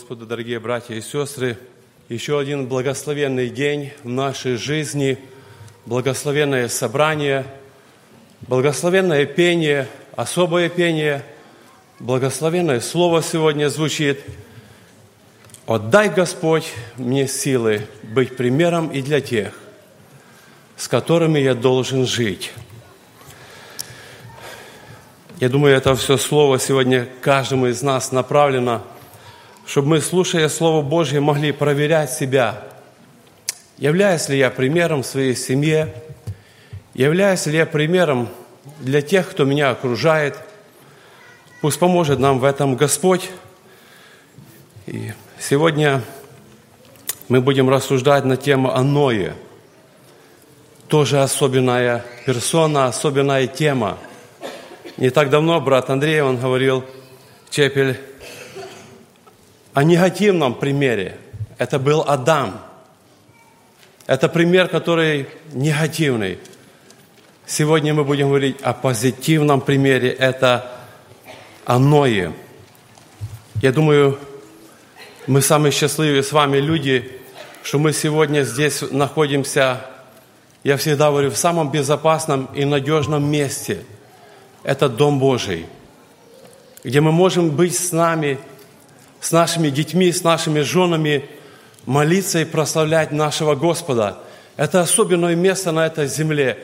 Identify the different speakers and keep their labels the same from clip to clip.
Speaker 1: Господу, дорогие братья и сестры. Еще один благословенный день в нашей жизни, благословенное собрание, благословенное пение, особое пение, благословенное слово сегодня звучит. «Отдай, Господь, мне силы быть примером и для тех, с которыми я должен жить». Я думаю, это все слово сегодня каждому из нас направлено, чтобы мы, слушая Слово Божье, могли проверять себя. Являюсь ли я примером в своей семье? Являюсь ли я примером для тех, кто меня окружает? Пусть поможет нам в этом Господь. И сегодня мы будем рассуждать на тему «Аное». Тоже особенная персона, особенная тема – не так давно брат Андрей, он говорил, Чепель, о негативном примере. Это был Адам. Это пример, который негативный. Сегодня мы будем говорить о позитивном примере. Это Аное. Я думаю, мы самые счастливые с вами люди, что мы сегодня здесь находимся, я всегда говорю, в самом безопасном и надежном месте – это Дом Божий, где мы можем быть с нами, с нашими детьми, с нашими женами, молиться и прославлять нашего Господа. Это особенное место на этой земле.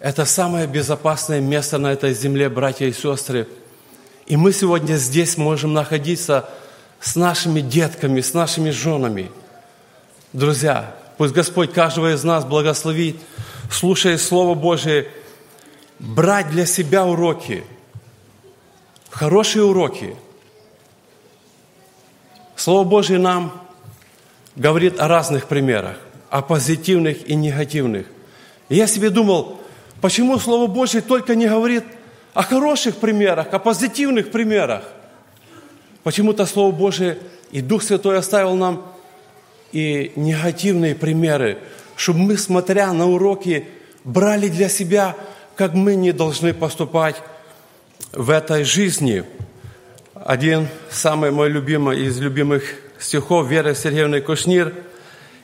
Speaker 1: Это самое безопасное место на этой земле, братья и сестры. И мы сегодня здесь можем находиться с нашими детками, с нашими женами. Друзья, пусть Господь каждого из нас благословит, слушая Слово Божие – брать для себя уроки, хорошие уроки. Слово Божье нам говорит о разных примерах, о позитивных и негативных. И я себе думал, почему Слово Божье только не говорит о хороших примерах, о позитивных примерах? Почему-то Слово Божье и Дух Святой оставил нам и негативные примеры, чтобы мы, смотря на уроки, брали для себя как мы не должны поступать в этой жизни. Один самый мой любимый из любимых стихов Веры Сергеевны Кушнир,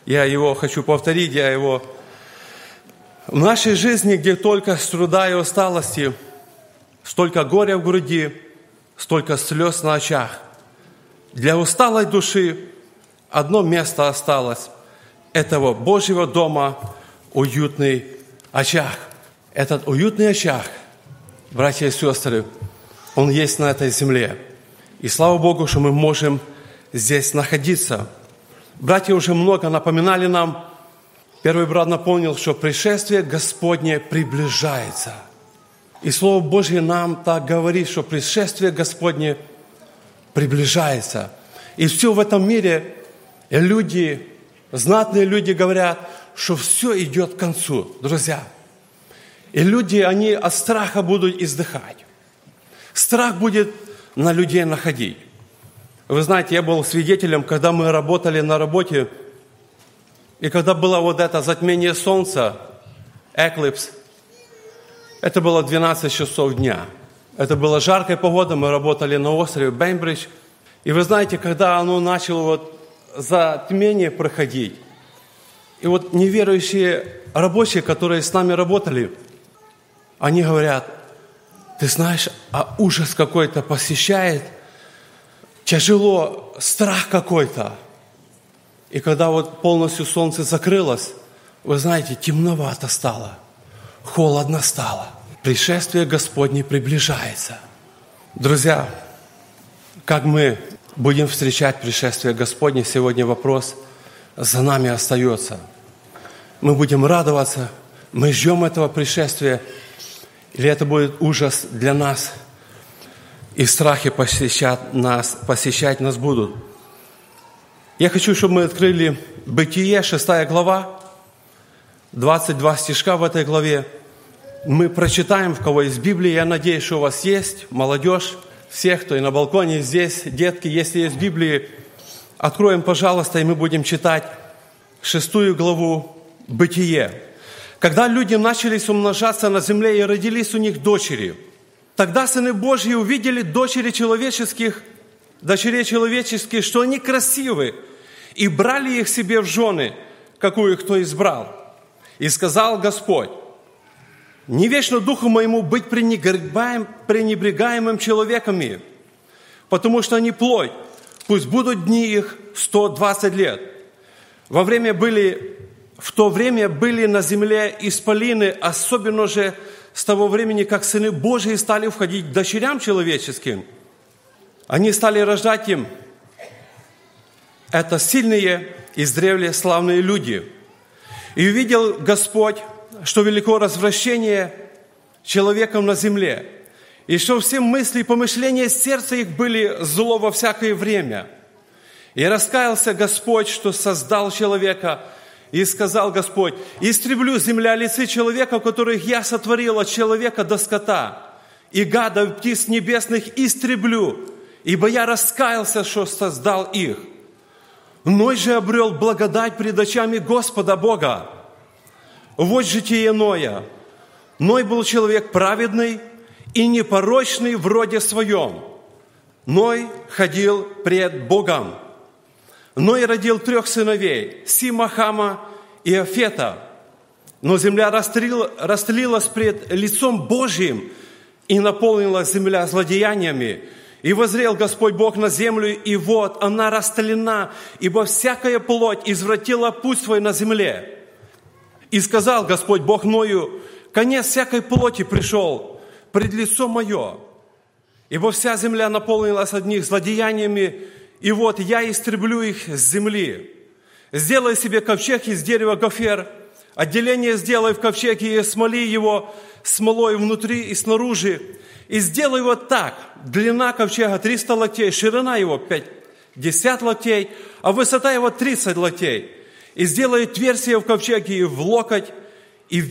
Speaker 1: я его хочу повторить, я его... В нашей жизни, где только труда и усталости, столько горя в груди, столько слез на очах. Для усталой души одно место осталось – этого Божьего дома уютный очаг этот уютный очаг, братья и сестры, он есть на этой земле. И слава Богу, что мы можем здесь находиться. Братья уже много напоминали нам, первый брат напомнил, что пришествие Господне приближается. И Слово Божье нам так говорит, что пришествие Господне приближается. И все в этом мире люди, знатные люди говорят, что все идет к концу. Друзья – и люди, они от страха будут издыхать. Страх будет на людей находить. Вы знаете, я был свидетелем, когда мы работали на работе, и когда было вот это затмение солнца, эклипс, это было 12 часов дня. Это была жаркая погода, мы работали на острове Бейнбридж. И вы знаете, когда оно начало вот затмение проходить, и вот неверующие рабочие, которые с нами работали – они говорят, ты знаешь, а ужас какой-то посещает, тяжело, страх какой-то. И когда вот полностью солнце закрылось, вы знаете, темновато стало, холодно стало. Пришествие Господне приближается. Друзья, как мы будем встречать пришествие Господне, сегодня вопрос за нами остается. Мы будем радоваться, мы ждем этого пришествия, или это будет ужас для нас, и страхи посещать нас, посещать нас будут. Я хочу, чтобы мы открыли Бытие, 6 глава, 22 стишка в этой главе. Мы прочитаем, в кого есть Библия. Я надеюсь, что у вас есть, молодежь, всех, кто и на балконе здесь, детки, если есть Библии, откроем, пожалуйста, и мы будем читать шестую главу Бытие. Когда люди начали умножаться на земле и родились у них дочери, тогда сыны Божьи увидели дочери человеческих дочерей человеческих, что они красивы, и брали их себе в жены, какую кто избрал. И сказал Господь, не вечно духу моему быть пренебрегаем, пренебрегаемым человеками, потому что они плоть, пусть будут дни их 120 лет. Во время были, в то время были на земле исполины, особенно же с того времени, как сыны Божии стали входить к дочерям человеческим. Они стали рождать им. Это сильные, издревле славные люди. И увидел Господь, что велико развращение человеком на земле, и что все мысли и помышления сердца их были зло во всякое время. И раскаялся Господь, что создал человека, и сказал Господь, «Истреблю земля лицы человека, которых я сотворил от человека до скота, и гада, птиц небесных истреблю, ибо я раскаялся, что создал их». Ной же обрел благодать пред очами Господа Бога. Вот житие Ноя. Ной был человек праведный и непорочный в роде своем. Ной ходил пред Богом. Ной родил трех сыновей – Сима, Хама и Афета. Но земля растлилась пред лицом Божьим, и наполнилась земля злодеяниями. И возрел Господь Бог на землю, и вот она растлена, ибо всякая плоть извратила путь свой на земле. И сказал Господь Бог Ною, конец всякой плоти пришел пред лицо мое, ибо вся земля наполнилась одних злодеяниями, и вот я истреблю их с земли. Сделай себе ковчег из дерева гофер, отделение сделай в ковчеге и смоли его смолой внутри и снаружи, и сделай его так. Длина ковчега 300 локтей, ширина его 50 локтей, а высота его 30 локтей. И сделай отверстие в ковчеге и в локоть, и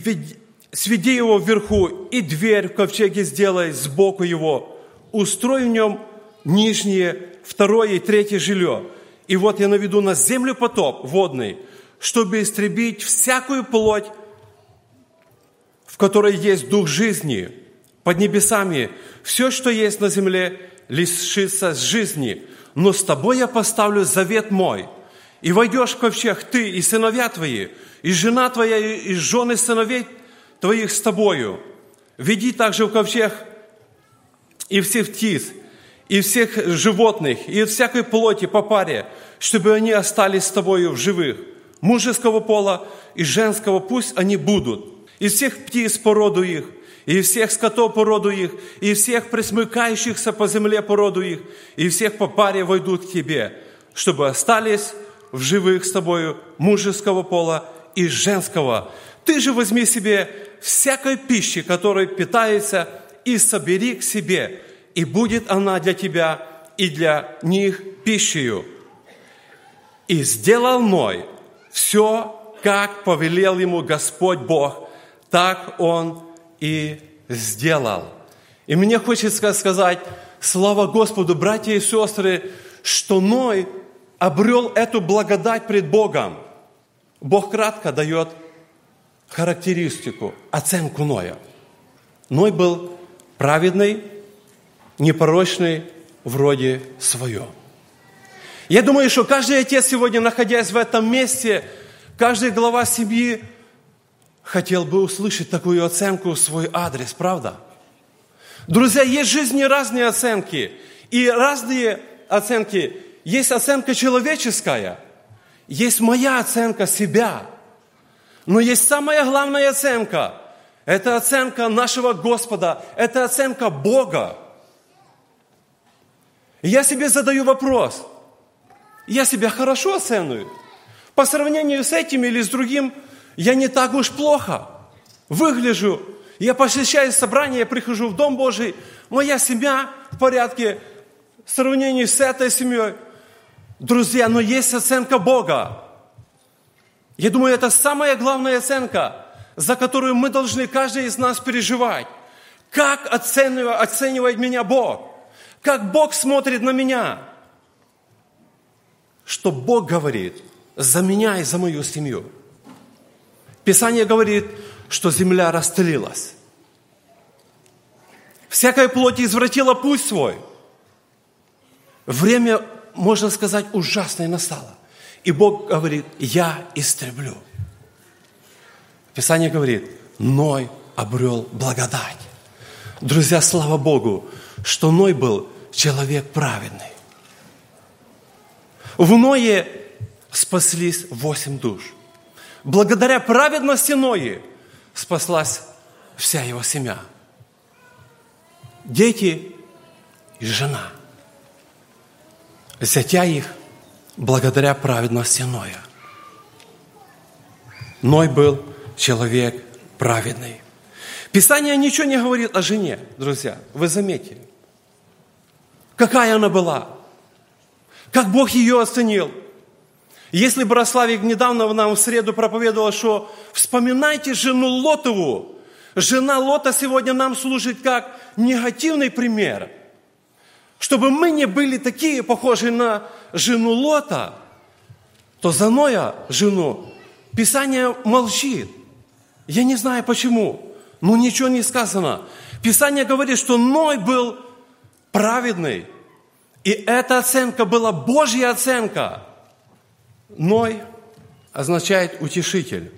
Speaker 1: сведи его вверху, и дверь в ковчеге сделай сбоку его. Устрой в нем нижнее, второе и третье жилье. И вот я наведу на землю потоп водный, чтобы истребить всякую плоть, в которой есть дух жизни – под небесами все, что есть на земле, лишится жизни. Но с тобой я поставлю завет мой. И войдешь в ковчег ты и сыновья твои, и жена твоя, и жены сыновей твоих с тобою. Веди также в ковчег и всех птиц, и всех животных, и всякой плоти по паре, чтобы они остались с тобою в живых. Мужеского пола и женского пусть они будут. Из всех птиц породу их, и всех скотов породу их, и всех присмыкающихся по земле породу их, и всех по паре войдут к тебе, чтобы остались в живых с тобою мужеского пола и женского. Ты же возьми себе всякой пищи, которой питается, и собери к себе, и будет она для тебя и для них пищею. И сделал Ной все, как повелел ему Господь Бог, так он и сделал. И мне хочется сказать, слава Господу, братья и сестры, что Ной обрел эту благодать пред Богом. Бог кратко дает характеристику, оценку Ноя. Ной был праведный, непорочный вроде свое. Я думаю, что каждый отец сегодня, находясь в этом месте, каждый глава семьи хотел бы услышать такую оценку в свой адрес, правда? Друзья, есть в жизни разные оценки. И разные оценки. Есть оценка человеческая, есть моя оценка себя. Но есть самая главная оценка. Это оценка нашего Господа, это оценка Бога. И я себе задаю вопрос. Я себя хорошо оцениваю? По сравнению с этим или с другим – я не так уж плохо выгляжу. Я посещаю собрание, я прихожу в Дом Божий, моя семья в порядке в сравнении с этой семьей. Друзья, но есть оценка Бога. Я думаю, это самая главная оценка, за которую мы должны каждый из нас переживать. Как оценивает, оценивает меня Бог? Как Бог смотрит на меня? Что Бог говорит за меня и за мою семью – Писание говорит, что земля растлилась. Всякая плоть извратила путь свой. время, можно сказать, ужасное настало. И Бог говорит, я истреблю. Писание говорит, Ной обрел благодать. Друзья, слава Богу, что Ной был человек праведный. В Ное спаслись восемь душ. Благодаря праведности Нои спаслась вся его семья. Дети и жена. Зятя их благодаря праведности Ноя. Ной был человек праведный. Писание ничего не говорит о жене, друзья. Вы заметили. Какая она была? Как Бог ее оценил? Если Борославик недавно нам в среду проповедовал, что вспоминайте жену Лотову. Жена Лота сегодня нам служит как негативный пример. Чтобы мы не были такие, похожие на жену Лота, то за Ноя жену Писание молчит. Я не знаю почему, но ничего не сказано. Писание говорит, что Ной был праведный. И эта оценка была Божья оценка. Ной означает утешитель.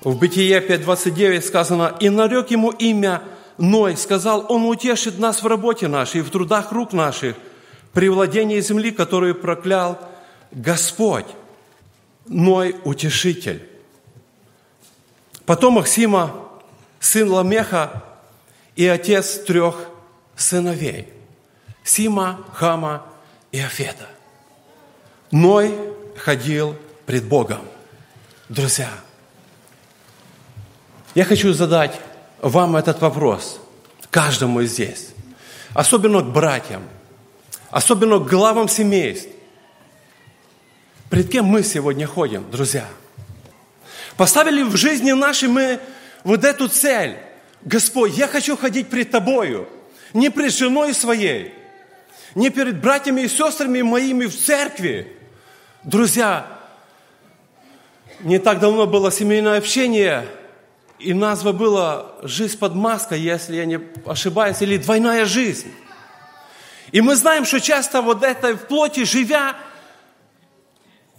Speaker 1: В Бытие 5.29 сказано, «И нарек ему имя Ной, сказал, он утешит нас в работе нашей в трудах рук наших, при владении земли, которую проклял Господь». Ной – утешитель. Потомок Сима, сын Ламеха и отец трех сыновей – Сима, Хама и Афета. Ной ходил пред Богом. Друзья, я хочу задать вам этот вопрос, каждому здесь, особенно к братьям, особенно к главам семейств. Пред кем мы сегодня ходим, друзья? Поставили в жизни нашей мы вот эту цель. Господь, я хочу ходить пред Тобою, не пред женой своей, не перед братьями и сестрами моими в церкви. Друзья, не так давно было семейное общение, и назва была «Жизнь под маской», если я не ошибаюсь, или «Двойная жизнь». И мы знаем, что часто вот это в плоти живя,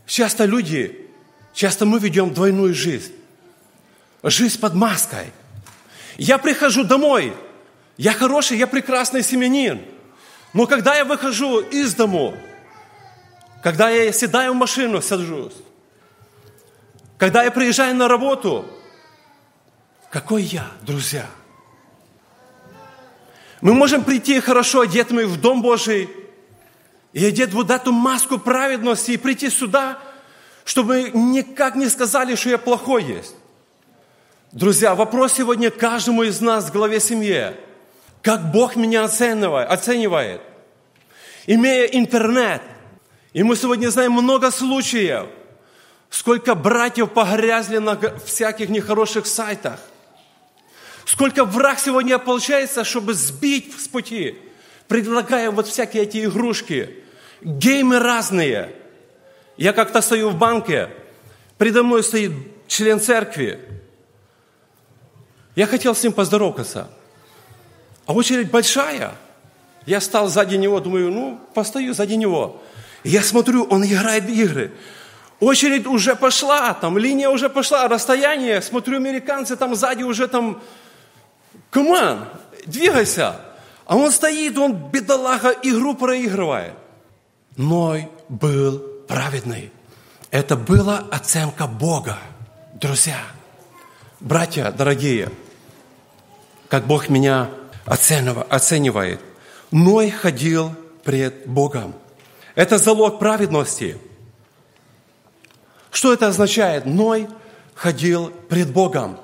Speaker 1: часто люди, часто мы ведем двойную жизнь. Жизнь под маской. Я прихожу домой, я хороший, я прекрасный семьянин. Но когда я выхожу из дому, когда я седаю в машину, сажусь, когда я приезжаю на работу, какой я, друзья? Мы можем прийти хорошо одетыми в Дом Божий и одеть вот эту маску праведности и прийти сюда, чтобы никак не сказали, что я плохой есть. Друзья, вопрос сегодня каждому из нас в главе семьи. Как Бог меня оценивает, оценивает. Имея интернет, и мы сегодня знаем много случаев, сколько братьев погрязли на всяких нехороших сайтах. Сколько враг сегодня получается, чтобы сбить с пути, предлагая вот всякие эти игрушки, геймы разные. Я как-то стою в банке, предо мной стоит член церкви. Я хотел с ним поздороваться. А очередь большая. Я стал сзади него, думаю, ну, постою сзади него. Я смотрю, он играет в игры. Очередь уже пошла, там линия уже пошла, расстояние, смотрю, американцы там сзади уже там, команд, двигайся. А он стоит, он, бедолага, игру проигрывает. Ной был праведный. Это была оценка Бога. Друзья, братья дорогие, как Бог меня оценивает. Ной ходил пред Богом. Это залог праведности. Что это означает? Ной ходил пред Богом.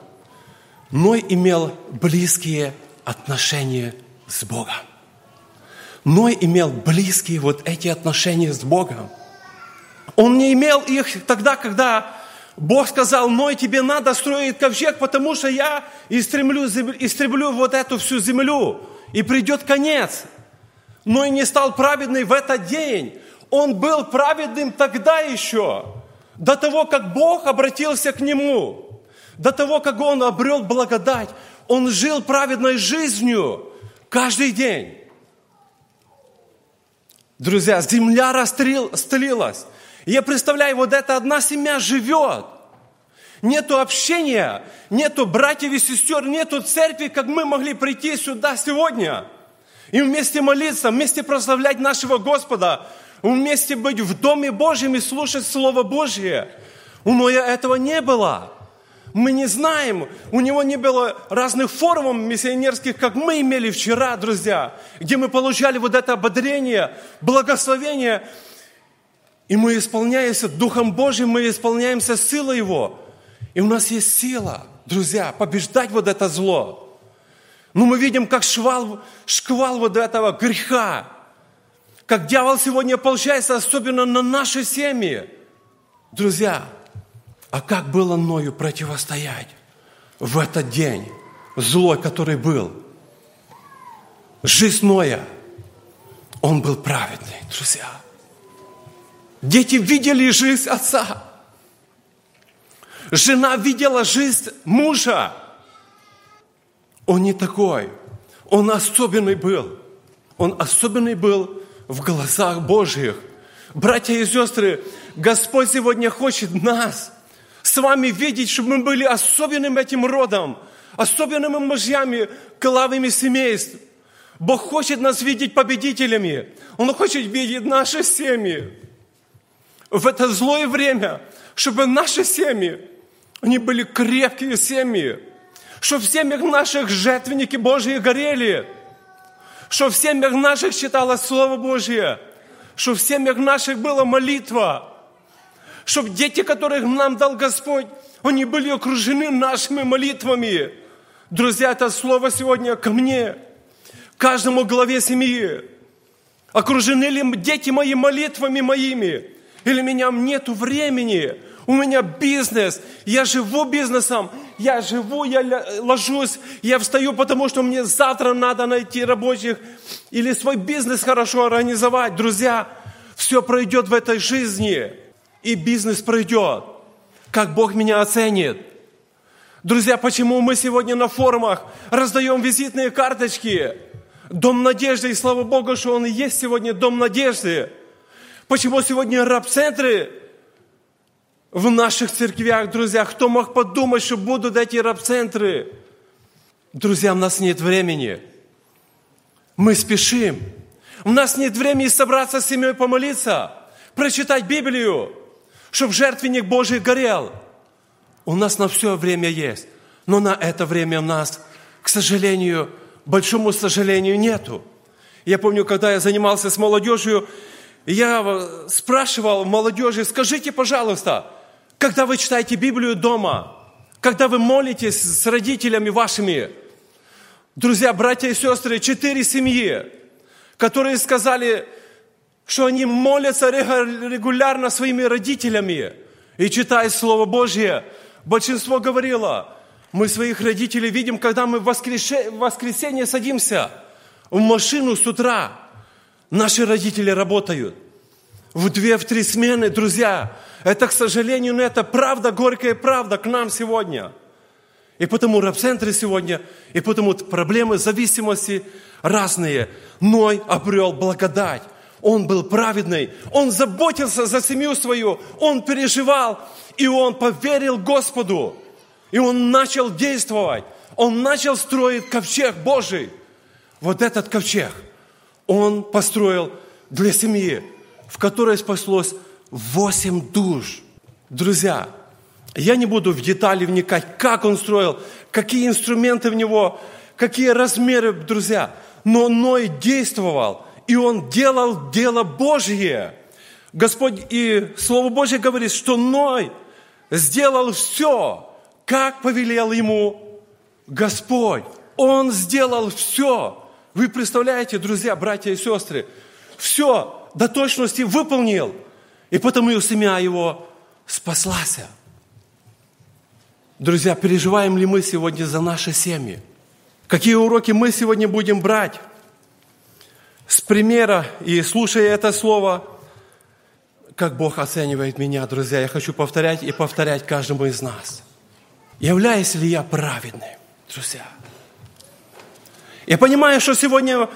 Speaker 1: Ной имел близкие отношения с Богом. Ной имел близкие вот эти отношения с Богом. Он не имел их тогда, когда Бог сказал, Ной, тебе надо строить ковчег, потому что я истреблю, истреблю вот эту всю землю, и придет конец но и не стал праведный в этот день. Он был праведным тогда еще, до того, как Бог обратился к нему, до того, как он обрел благодать. Он жил праведной жизнью каждый день. Друзья, земля расстелилась. Я представляю, вот эта одна семья живет. Нету общения, нету братьев и сестер, нету церкви, как мы могли прийти сюда сегодня. И вместе молиться, вместе прославлять нашего Господа, вместе быть в Доме Божьем и слушать Слово Божье. У Ноя этого не было. Мы не знаем, у него не было разных форумов миссионерских, как мы имели вчера, друзья, где мы получали вот это ободрение, благословение, и мы исполняемся Духом Божьим, мы исполняемся силой Его. И у нас есть сила, друзья, побеждать вот это зло. Но мы видим, как швал, шквал вот этого греха, как дьявол сегодня получается, особенно на наши семьи. Друзья, а как было Ною противостоять в этот день, злой, который был? Жизнь Ноя, он был праведный, друзья. Дети видели жизнь отца. Жена видела жизнь мужа. Он не такой. Он особенный был. Он особенный был в глазах Божьих. Братья и сестры, Господь сегодня хочет нас – с вами видеть, чтобы мы были особенным этим родом, особенными мужьями, главами семейств. Бог хочет нас видеть победителями. Он хочет видеть наши семьи. В это злое время, чтобы наши семьи, они были крепкие семьи. Чтобы в семьях наших жертвенники Божьи горели. Чтобы в семьях наших читалось Слово Божье. Чтобы в семьях наших была молитва чтобы дети, которых нам дал Господь, они были окружены нашими молитвами. Друзья, это слово сегодня ко мне, каждому главе семьи. Окружены ли дети мои молитвами моими? Или у меня нету времени? У меня бизнес, я живу бизнесом, я живу, я ложусь, я встаю, потому что мне завтра надо найти рабочих или свой бизнес хорошо организовать. Друзья, все пройдет в этой жизни и бизнес пройдет. Как Бог меня оценит. Друзья, почему мы сегодня на форумах раздаем визитные карточки? Дом надежды, и слава Богу, что он и есть сегодня дом надежды. Почему сегодня раб-центры в наших церквях, друзья? Кто мог подумать, что будут эти раб-центры? Друзья, у нас нет времени. Мы спешим. У нас нет времени собраться с семьей помолиться, прочитать Библию чтобы жертвенник Божий горел. У нас на все время есть, но на это время у нас, к сожалению, большому сожалению, нету. Я помню, когда я занимался с молодежью, я спрашивал молодежи, скажите, пожалуйста, когда вы читаете Библию дома, когда вы молитесь с родителями вашими, друзья, братья и сестры, четыре семьи, которые сказали, что они молятся регулярно своими родителями и читают Слово Божье. Большинство говорило, мы своих родителей видим, когда мы в воскресенье садимся в машину с утра. Наши родители работают в две, в три смены, друзья. Это, к сожалению, но это правда, горькая правда к нам сегодня. И потому рабцентры сегодня, и потому проблемы зависимости разные. Ной обрел благодать. Он был праведный, он заботился за семью свою, он переживал, и он поверил Господу. И он начал действовать, он начал строить ковчег Божий. Вот этот ковчег он построил для семьи, в которой спаслось восемь душ. Друзья, я не буду в детали вникать, как он строил, какие инструменты в него, какие размеры, друзья. Но Ной действовал – и он делал дело Божье. Господь и Слово Божье говорит, что Ной сделал все, как повелел ему Господь. Он сделал все. Вы представляете, друзья, братья и сестры, все до точности выполнил. И потому и семья его спаслась. Друзья, переживаем ли мы сегодня за наши семьи? Какие уроки мы сегодня будем брать? с примера и слушая это слово, как Бог оценивает меня, друзья, я хочу повторять и повторять каждому из нас. Являюсь ли я праведным, друзья? Я понимаю, что сегодня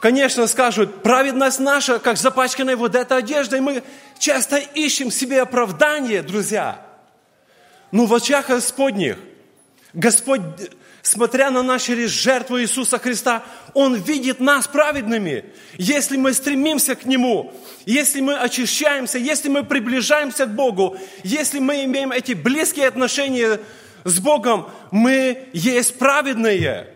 Speaker 1: конечно, скажут, праведность наша, как запачканная вот эта одежда, и мы часто ищем себе оправдание, друзья. Но в очах Господних Господь, смотря на нас через жертву Иисуса Христа, Он видит нас праведными. Если мы стремимся к Нему, если мы очищаемся, если мы приближаемся к Богу, если мы имеем эти близкие отношения с Богом, мы есть праведные.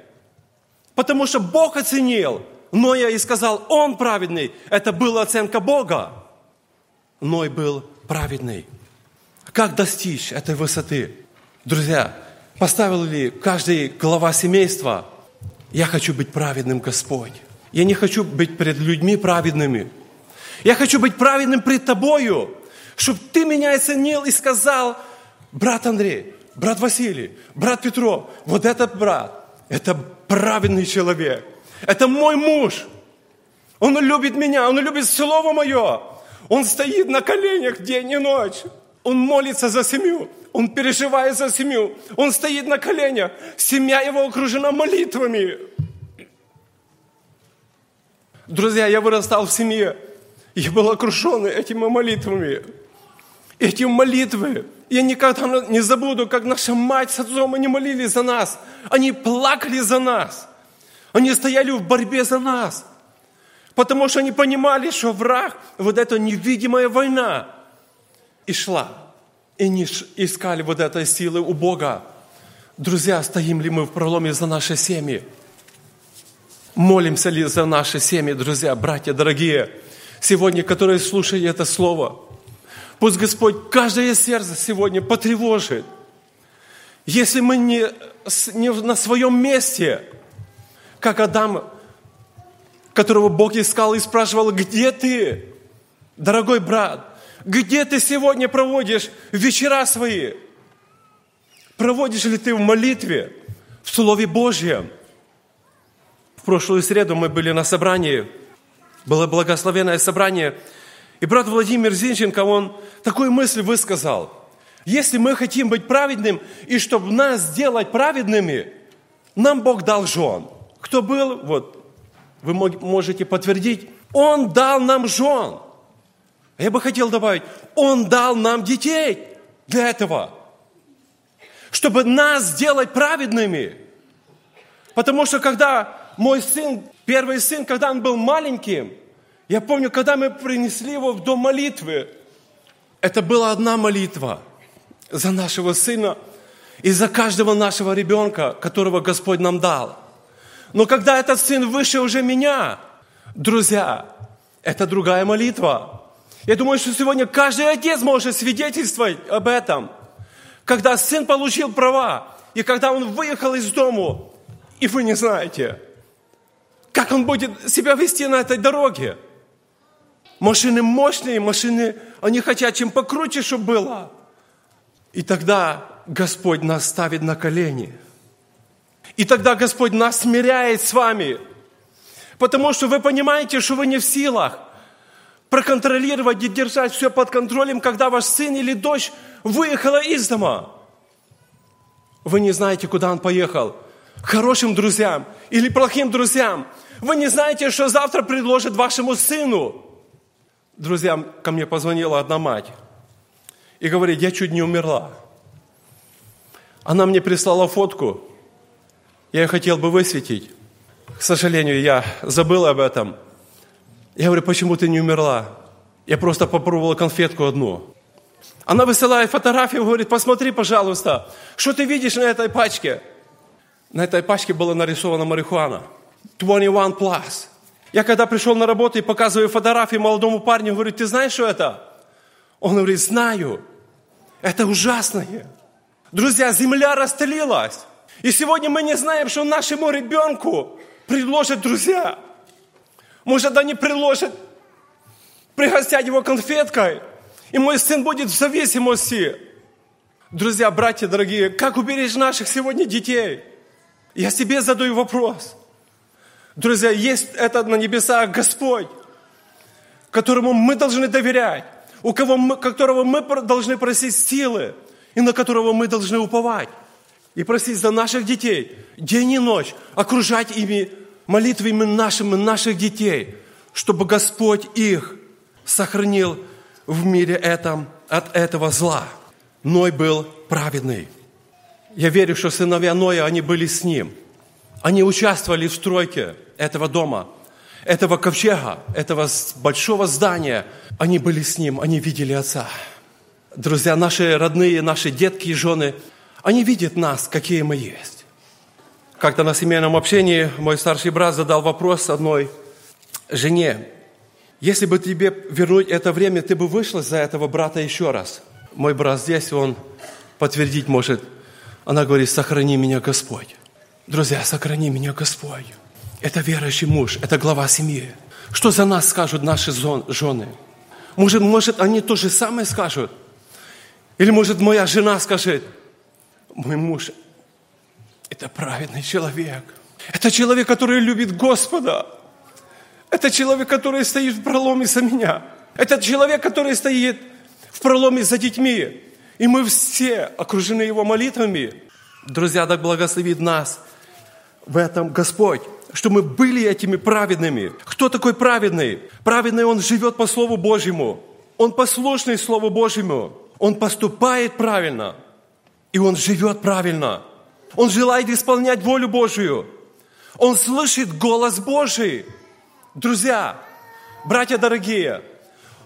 Speaker 1: Потому что Бог оценил Ноя и сказал, он праведный. Это была оценка Бога. Ной был праведный. Как достичь этой высоты? Друзья, поставил ли каждый глава семейства, я хочу быть праведным, Господь. Я не хочу быть перед людьми праведными. Я хочу быть праведным пред Тобою, чтобы Ты меня оценил и сказал, брат Андрей, брат Василий, брат Петров, вот этот брат, это праведный человек. Это мой муж. Он любит меня, он любит Слово Мое. Он стоит на коленях день и ночь. Он молится за семью. Он переживает за семью. Он стоит на коленях. Семья его окружена молитвами. Друзья, я вырастал в семье. Я был окружен этими молитвами. Эти молитвы. Я никогда не забуду, как наша мать с отцом, они молились за нас. Они плакали за нас. Они стояли в борьбе за нас. Потому что они понимали, что враг, вот эта невидимая война, и шла. И не искали вот этой силы у Бога. Друзья, стоим ли мы в проломе за наши семьи? Молимся ли за наши семьи, друзья, братья дорогие, сегодня, которые слушают это слово? Пусть Господь каждое сердце сегодня потревожит. Если мы не, не на своем месте, как Адам, которого Бог искал и спрашивал, где ты, дорогой брат? Где ты сегодня проводишь вечера свои? Проводишь ли ты в молитве, в Слове Божьем? В прошлую среду мы были на собрании, было благословенное собрание, и брат Владимир Зинченко, он такую мысль высказал. Если мы хотим быть праведным, и чтобы нас сделать праведными, нам Бог дал жен – кто был, вот, вы можете подтвердить, Он дал нам жен. Я бы хотел добавить, Он дал нам детей для этого, чтобы нас сделать праведными. Потому что когда мой сын, первый сын, когда он был маленьким, я помню, когда мы принесли его в дом молитвы, это была одна молитва за нашего сына и за каждого нашего ребенка, которого Господь нам дал – но когда этот сын выше уже меня, друзья, это другая молитва. Я думаю, что сегодня каждый отец может свидетельствовать об этом. Когда сын получил права, и когда он выехал из дому, и вы не знаете, как он будет себя вести на этой дороге. Машины мощные, машины, они хотят чем покруче, чтобы было. И тогда Господь нас ставит на колени – и тогда Господь нас смиряет с вами. Потому что вы понимаете, что вы не в силах проконтролировать и держать все под контролем, когда ваш сын или дочь выехала из дома. Вы не знаете, куда он поехал. Хорошим друзьям или плохим друзьям. Вы не знаете, что завтра предложит вашему сыну. Друзьям, ко мне позвонила одна мать и говорит, я чуть не умерла. Она мне прислала фотку, я ее хотел бы высветить. К сожалению, я забыл об этом. Я говорю, почему ты не умерла? Я просто попробовала конфетку одну. Она высылает фотографию, говорит, посмотри, пожалуйста, что ты видишь на этой пачке? На этой пачке была нарисована марихуана. 21 plus. Я когда пришел на работу и показываю фотографии молодому парню, говорю, ты знаешь, что это? Он говорит, знаю. Это ужасное. Друзья, земля расстелилась. И сегодня мы не знаем, что нашему ребенку предложат друзья. Может, они предложат пригостять его конфеткой, и мой сын будет в зависимости. Друзья, братья дорогие, как уберечь наших сегодня детей? Я себе задаю вопрос. Друзья, есть это на небесах Господь, которому мы должны доверять, у кого мы, которого мы должны просить силы и на которого мы должны уповать и просить за наших детей день и ночь, окружать ими молитвами нашими, наших детей, чтобы Господь их сохранил в мире этом от этого зла. Ной был праведный. Я верю, что сыновья Ноя, они были с ним. Они участвовали в стройке этого дома, этого ковчега, этого большого здания. Они были с ним, они видели Отца. Друзья, наши родные, наши детки и жены, они видят нас, какие мы есть. Как-то на семейном общении мой старший брат задал вопрос одной жене. Если бы тебе вернуть это время, ты бы вышла за этого брата еще раз. Мой брат здесь, он подтвердить может. Она говорит, сохрани меня Господь. Друзья, сохрани меня Господь. Это верующий муж, это глава семьи. Что за нас скажут наши жены? Может, может, они то же самое скажут? Или, может, моя жена скажет, мой муж это праведный человек. Это человек, который любит Господа. Это человек, который стоит в проломе за меня. Это человек, который стоит в проломе за детьми. И мы все окружены Его молитвами. Друзья, так благословит нас в этом Господь, что мы были этими праведными. Кто такой праведный? Праведный, он живет по Слову Божьему. Он послушный Слову Божьему. Он поступает правильно. И он живет правильно. Он желает исполнять волю Божию. Он слышит голос Божий. Друзья, братья дорогие,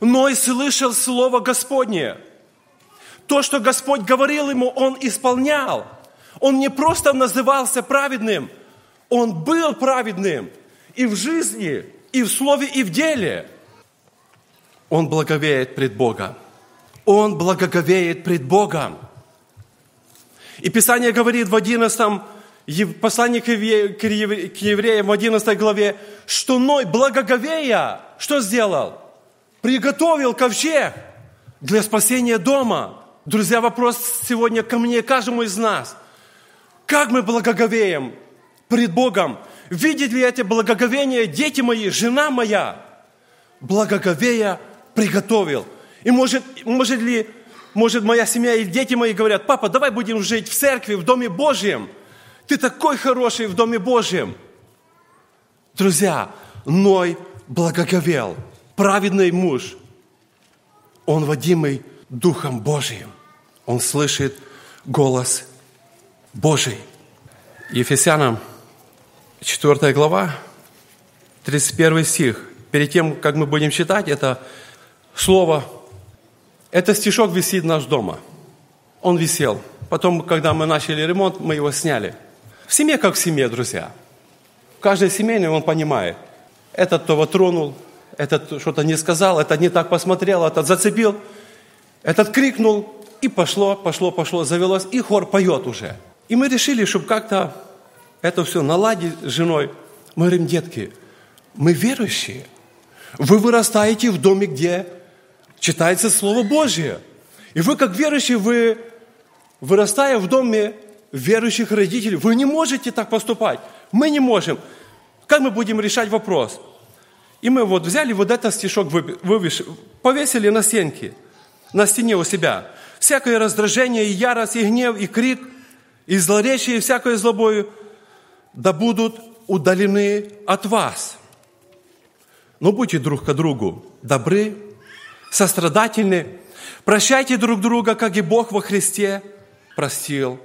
Speaker 1: Ной слышал Слово Господне. То, что Господь говорил ему, он исполнял. Он не просто назывался праведным, он был праведным и в жизни, и в слове, и в деле. Он благовеет пред Богом. Он благоговеет пред Богом. И Писание говорит в 11 послании к евреям в 11 главе, что Ной, благоговея, что сделал? Приготовил ковчег для спасения дома. Друзья, вопрос сегодня ко мне, каждому из нас. Как мы благоговеем пред Богом? Видят ли эти благоговения дети мои, жена моя? Благоговея приготовил. И может, может ли может, моя семья и дети мои говорят, папа, давай будем жить в церкви, в Доме Божьем. Ты такой хороший в Доме Божьем. Друзья, Ной благоговел, праведный муж. Он водимый Духом Божьим. Он слышит голос Божий. Ефесянам 4 глава, 31 стих. Перед тем, как мы будем читать, это слово этот стишок висит наш дома. Он висел. Потом, когда мы начали ремонт, мы его сняли. В семье как в семье, друзья. Каждый семейный, он понимает. Этот того тронул, этот что-то не сказал, этот не так посмотрел, этот зацепил, этот крикнул, и пошло, пошло, пошло, завелось, и хор поет уже. И мы решили, чтобы как-то это все наладить с женой. Мы говорим, детки, мы верующие. Вы вырастаете в доме, где читается Слово Божье. И вы, как верующие, вы, вырастая в доме верующих родителей, вы не можете так поступать. Мы не можем. Как мы будем решать вопрос? И мы вот взяли вот этот стишок, вывеш, повесили на стенке, на стене у себя. Всякое раздражение, и ярость, и гнев, и крик, и злоречие, и всякое злобою да будут удалены от вас. Но будьте друг к другу добры, сострадательны. Прощайте друг друга, как и Бог во Христе простил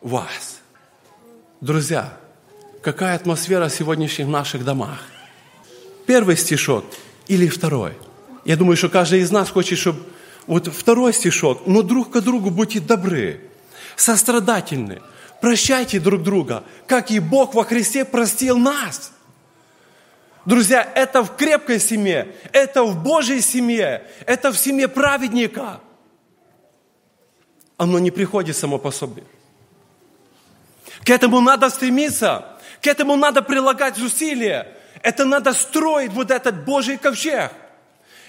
Speaker 1: вас. Друзья, какая атмосфера сегодняшних наших домах? Первый стишок или второй? Я думаю, что каждый из нас хочет, чтобы вот второй стишок, но друг к другу будьте добры, сострадательны, прощайте друг друга, как и Бог во Христе простил нас – Друзья, это в крепкой семье, это в Божьей семье, это в семье праведника. Оно не приходит само по себе. К этому надо стремиться, к этому надо прилагать усилия. Это надо строить вот этот Божий ковчег.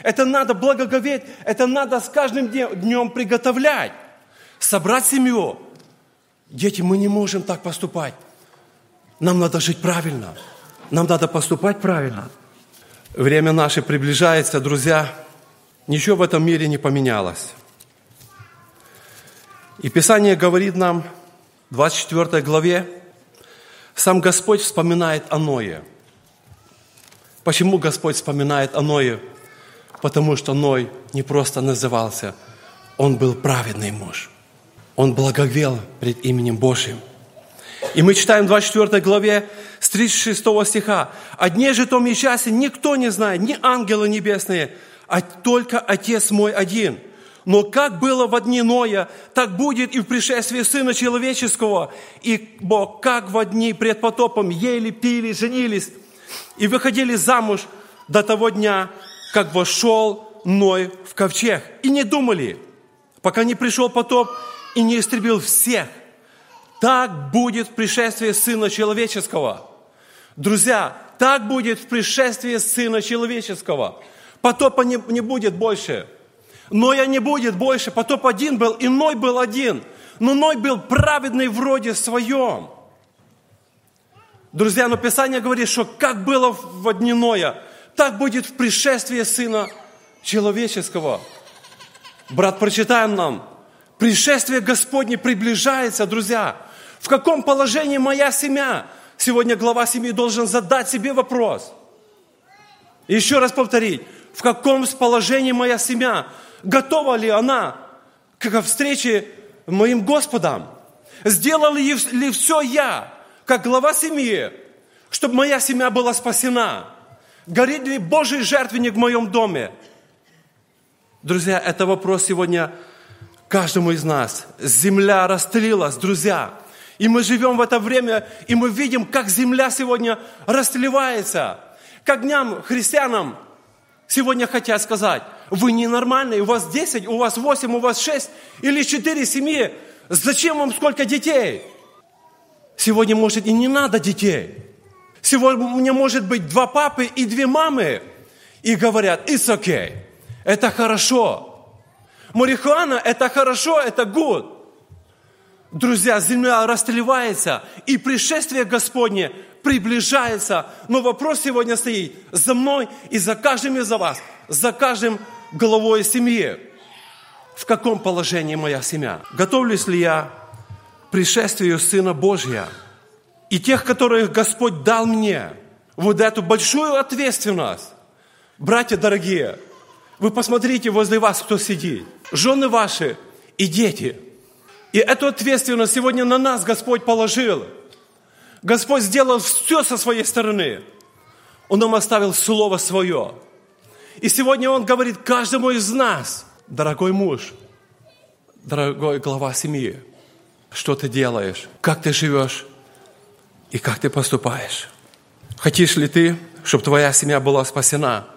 Speaker 1: Это надо благоговеть, это надо с каждым днем приготовлять. Собрать семью. Дети, мы не можем так поступать. Нам надо жить правильно. Нам надо поступать правильно. Время наше приближается, друзья. Ничего в этом мире не поменялось. И Писание говорит нам в 24 главе, сам Господь вспоминает о Ное. Почему Господь вспоминает о Ное? Потому что Ной не просто назывался, он был праведный муж. Он благовел пред именем Божьим. И мы читаем в 24 главе с 36 стиха. «О же том несчастье никто не знает, ни ангелы небесные, а только Отец мой один. Но как было в дни Ноя, так будет и в пришествии Сына Человеческого. И Бог, как в дни пред потопом, ели, пили, женились и выходили замуж до того дня, как вошел Ной в ковчег. И не думали, пока не пришел потоп и не истребил всех. Так будет в пришествии Сына Человеческого. Друзья, так будет в пришествии Сына Человеческого. Потопа не, не будет больше. Ноя не будет больше. Потоп один был, и Ной был один. Но Ной был праведный вроде своем. Друзья, но Писание говорит, что как было в дни Ноя, так будет в пришествии Сына Человеческого. Брат, прочитаем нам. Пришествие Господне приближается, друзья. В каком положении моя семья? Сегодня глава семьи должен задать себе вопрос. Еще раз повторить. В каком положении моя семья? Готова ли она к встрече моим Господом? Сделал ли все я, как глава семьи, чтобы моя семья была спасена? Горит ли Божий жертвенник в моем доме? Друзья, это вопрос сегодня каждому из нас. Земля растлилась, друзья. И мы живем в это время, и мы видим, как земля сегодня растлевается. Как дням, христианам, сегодня хотят сказать, вы ненормальные, у вас 10, у вас 8, у вас 6 или 4 семьи. Зачем вам сколько детей? Сегодня, может, и не надо детей. Сегодня может быть два папы и две мамы. И говорят, it's okay. Это хорошо. Марихуана – это хорошо, это good. Друзья, земля расстреливается, и пришествие Господне приближается. Но вопрос сегодня стоит за мной и за каждым из вас, за каждым главой семьи. В каком положении моя семья? Готовлюсь ли я к пришествию Сына Божьего? И тех, которых Господь дал мне, вот эту большую ответственность. Братья дорогие, вы посмотрите возле вас, кто сидит. Жены ваши и дети. И эту ответственность сегодня на нас Господь положил. Господь сделал все со своей стороны. Он нам оставил Слово Свое. И сегодня Он говорит каждому из нас, дорогой муж, дорогой глава семьи, что ты делаешь, как ты живешь и как ты поступаешь. Хотишь ли ты, чтобы твоя семья была спасена?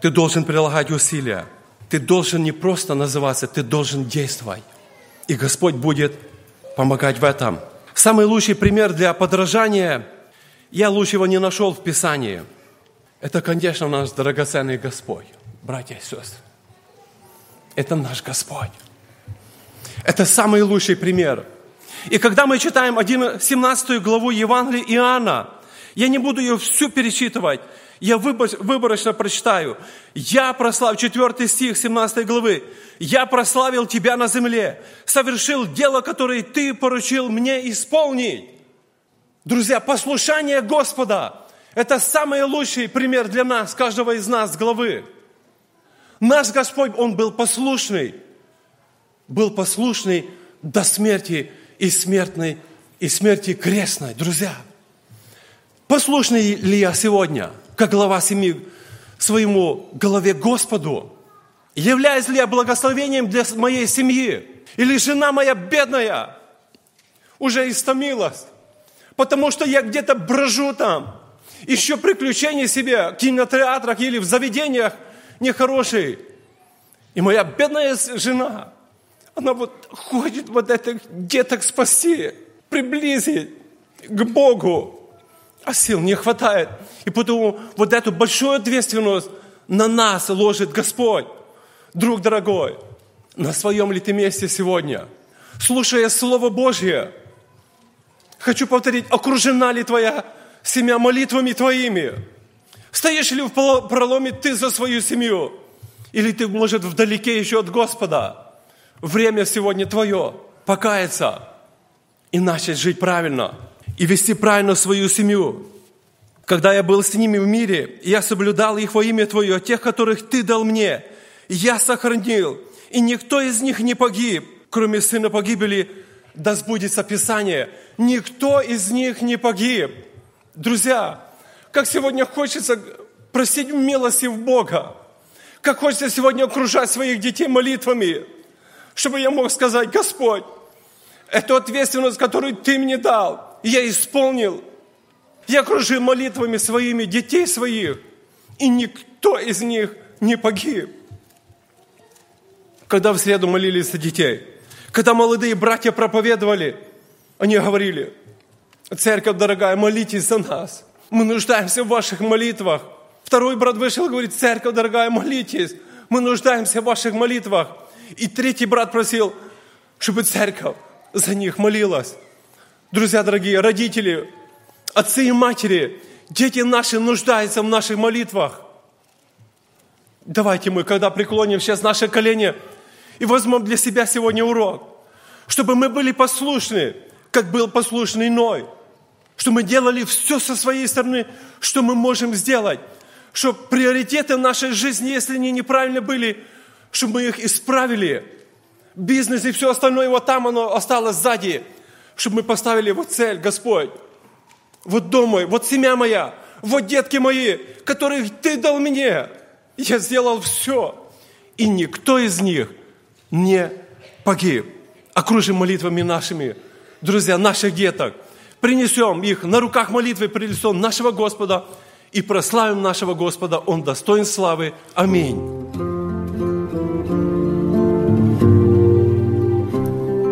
Speaker 1: Ты должен прилагать усилия. Ты должен не просто называться, ты должен действовать. И Господь будет помогать в этом. Самый лучший пример для подражания, я лучшего не нашел в Писании. Это, конечно, наш драгоценный Господь, братья и сестры. Это наш Господь. Это самый лучший пример. И когда мы читаем 17 главу Евангелия Иоанна, я не буду ее всю перечитывать, я выборочно прочитаю. Я прославил, 4 стих 17 главы. Я прославил Тебя на земле, совершил дело, которое Ты поручил мне исполнить. Друзья, послушание Господа – это самый лучший пример для нас, каждого из нас, главы. Наш Господь, Он был послушный, был послушный до смерти и смертной, и смерти крестной. Друзья, послушный ли я сегодня – как глава семьи, своему голове Господу? Являюсь ли я благословением для моей семьи? Или жена моя бедная уже истомилась, потому что я где-то брожу там, ищу приключений себе в кинотеатрах или в заведениях нехорошие. И моя бедная жена, она вот хочет вот этих деток спасти, приблизить к Богу а сил не хватает. И потому вот эту большую ответственность на нас ложит Господь. Друг дорогой, на своем ли ты месте сегодня? Слушая Слово Божье, хочу повторить, окружена ли твоя семья молитвами твоими? Стоишь ли в проломе ты за свою семью? Или ты, может, вдалеке еще от Господа? Время сегодня твое покаяться и начать жить правильно – и вести правильно свою семью. когда я был с ними в мире, я соблюдал их во имя Твое, тех, которых Ты дал мне, я сохранил, и никто из них не погиб, кроме сына погибели, да сбудется Писание. Никто из них не погиб. Друзья, как сегодня хочется просить милости в Бога, как хочется сегодня окружать своих детей молитвами, чтобы я мог сказать, Господь, эту ответственность, которую Ты мне дал, я исполнил – я окружил молитвами своими детей своих, и никто из них не погиб. Когда в среду молились за детей, когда молодые братья проповедовали, они говорили, церковь дорогая, молитесь за нас. Мы нуждаемся в ваших молитвах. Второй брат вышел и говорит, церковь дорогая, молитесь. Мы нуждаемся в ваших молитвах. И третий брат просил, чтобы церковь за них молилась. Друзья дорогие, родители, отцы и матери, дети наши нуждаются в наших молитвах. Давайте мы, когда преклоним сейчас наши колени и возьмем для себя сегодня урок, чтобы мы были послушны, как был послушный Ной, что мы делали все со своей стороны, что мы можем сделать, чтобы приоритеты нашей жизни, если они неправильно были, чтобы мы их исправили. Бизнес и все остальное, вот там оно осталось сзади, чтобы мы поставили вот цель, Господь, вот дом мой, вот семья моя, вот детки мои, которых ты дал мне. Я сделал все. И никто из них не погиб. Окружим молитвами нашими, друзья, наших деток. Принесем их на руках молитвы при лицо нашего Господа и прославим нашего Господа. Он достоин славы. Аминь.